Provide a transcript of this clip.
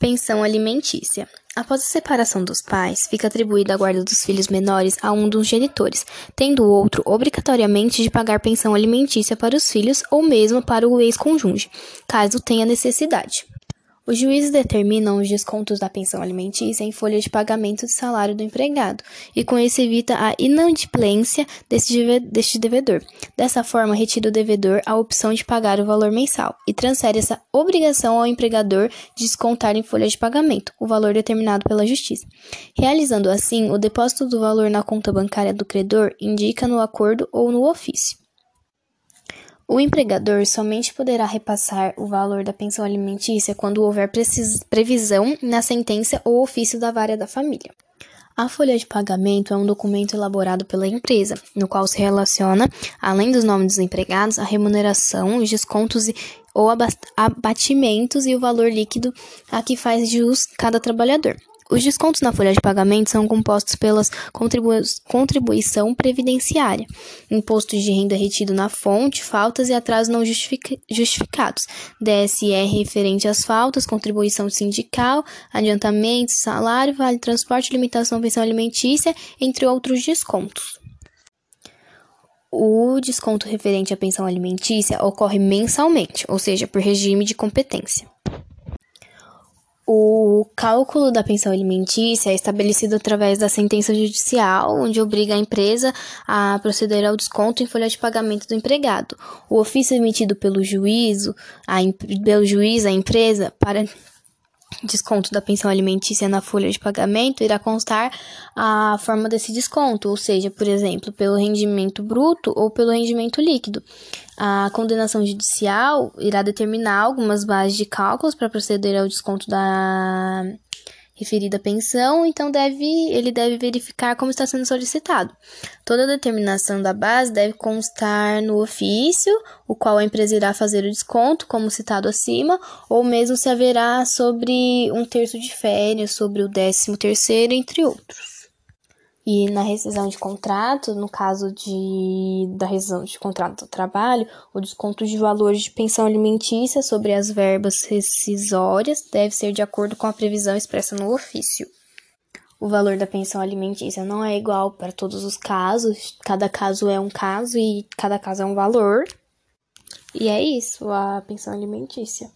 Pensão alimentícia. Após a separação dos pais, fica atribuída a guarda dos filhos menores a um dos genitores, tendo o outro obrigatoriamente de pagar pensão alimentícia para os filhos ou mesmo para o ex-cônjuge, caso tenha necessidade. Os juízes determinam os descontos da pensão alimentícia em folha de pagamento de salário do empregado, e com isso evita a inadimplência deste devedor. Dessa forma, retira o devedor a opção de pagar o valor mensal e transfere essa obrigação ao empregador de descontar em folha de pagamento o valor determinado pela Justiça. Realizando assim, o depósito do valor na conta bancária do credor indica no acordo ou no ofício. O empregador somente poderá repassar o valor da pensão alimentícia quando houver previsão na sentença ou ofício da vara da família. A folha de pagamento é um documento elaborado pela empresa, no qual se relaciona, além dos nomes dos empregados, a remuneração, os descontos e, ou abatimentos e o valor líquido a que faz jus cada trabalhador. Os descontos na folha de pagamento são compostos pelas contribui contribuição previdenciária, imposto de renda retido na fonte, faltas e atrasos não justific justificados, DSR referente às faltas, contribuição sindical, adiantamento, salário, vale transporte, limitação pensão alimentícia, entre outros descontos. O desconto referente à pensão alimentícia ocorre mensalmente, ou seja, por regime de competência. O cálculo da pensão alimentícia é estabelecido através da sentença judicial, onde obriga a empresa a proceder ao desconto em folha de pagamento do empregado. O ofício emitido pelo juízo, a, pelo juiz à empresa para desconto da pensão alimentícia na folha de pagamento irá constar a forma desse desconto, ou seja, por exemplo, pelo rendimento bruto ou pelo rendimento líquido. A condenação judicial irá determinar algumas bases de cálculos para proceder ao desconto da referida pensão, então deve, ele deve verificar como está sendo solicitado. Toda determinação da base deve constar no ofício, o qual a empresa irá fazer o desconto, como citado acima, ou mesmo se haverá sobre um terço de férias, sobre o décimo terceiro, entre outros. E na rescisão de contrato, no caso de, da rescisão de contrato do trabalho, o desconto de valores de pensão alimentícia sobre as verbas rescisórias deve ser de acordo com a previsão expressa no ofício. O valor da pensão alimentícia não é igual para todos os casos, cada caso é um caso e cada caso é um valor. E é isso, a pensão alimentícia.